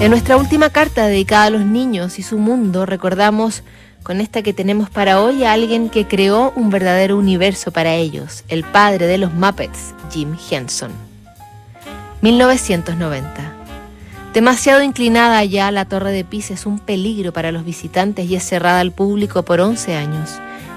En nuestra última carta dedicada a los niños y su mundo, recordamos con esta que tenemos para hoy a alguien que creó un verdadero universo para ellos, el padre de los Muppets, Jim Henson. 1990. Demasiado inclinada ya, la Torre de Pisa es un peligro para los visitantes y es cerrada al público por 11 años.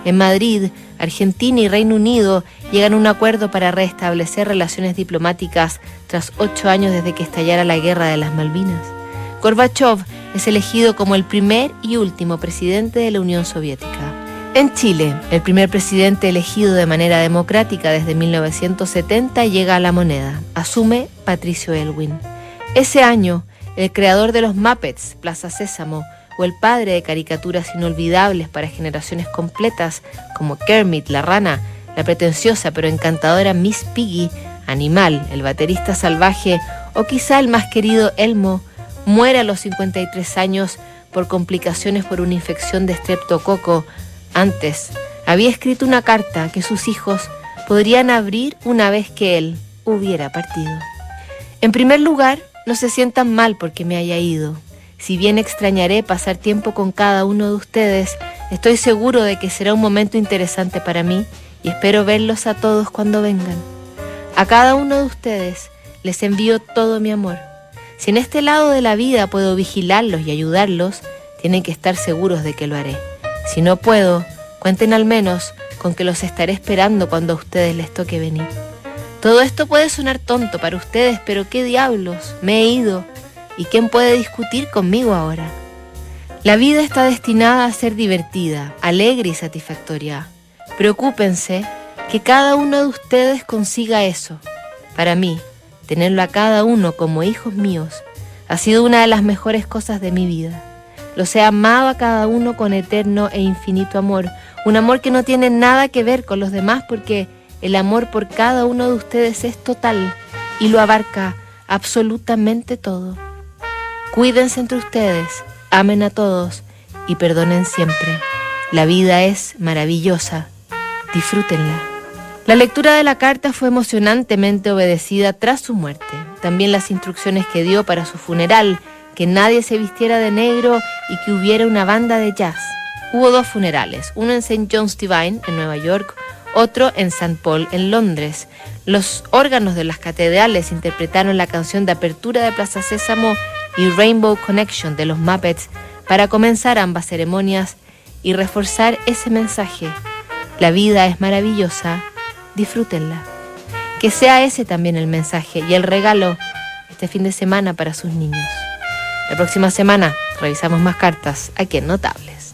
En Madrid, Argentina y Reino Unido llegan a un acuerdo para restablecer relaciones diplomáticas tras ocho años desde que estallara la Guerra de las Malvinas. Gorbachev es elegido como el primer y último presidente de la Unión Soviética. En Chile, el primer presidente elegido de manera democrática desde 1970 llega a la moneda. Asume Patricio Elwin. Ese año, el creador de los Muppets, Plaza Sésamo, o el padre de caricaturas inolvidables para generaciones completas como Kermit la rana, la pretenciosa pero encantadora Miss Piggy, Animal, el baterista salvaje o quizá el más querido Elmo, muere a los 53 años por complicaciones por una infección de streptococo. Antes, había escrito una carta que sus hijos podrían abrir una vez que él hubiera partido. En primer lugar, no se sientan mal porque me haya ido. Si bien extrañaré pasar tiempo con cada uno de ustedes, estoy seguro de que será un momento interesante para mí y espero verlos a todos cuando vengan. A cada uno de ustedes les envío todo mi amor. Si en este lado de la vida puedo vigilarlos y ayudarlos, tienen que estar seguros de que lo haré. Si no puedo, cuenten al menos con que los estaré esperando cuando a ustedes les toque venir. Todo esto puede sonar tonto para ustedes, pero qué diablos, me he ido. ¿Y quién puede discutir conmigo ahora? La vida está destinada a ser divertida, alegre y satisfactoria. Preocúpense que cada uno de ustedes consiga eso. Para mí, tenerlo a cada uno como hijos míos ha sido una de las mejores cosas de mi vida. Los he amado a cada uno con eterno e infinito amor, un amor que no tiene nada que ver con los demás porque el amor por cada uno de ustedes es total y lo abarca absolutamente todo. Cuídense entre ustedes, amen a todos y perdonen siempre. La vida es maravillosa, disfrútenla. La lectura de la carta fue emocionantemente obedecida tras su muerte. También las instrucciones que dio para su funeral, que nadie se vistiera de negro y que hubiera una banda de jazz. Hubo dos funerales, uno en St. John's Divine, en Nueva York, otro en St. Paul, en Londres. Los órganos de las catedrales interpretaron la canción de apertura de Plaza Sésamo y Rainbow Connection de los Muppets para comenzar ambas ceremonias y reforzar ese mensaje. La vida es maravillosa, disfrútenla. Que sea ese también el mensaje y el regalo este fin de semana para sus niños. La próxima semana revisamos más cartas aquí en Notables.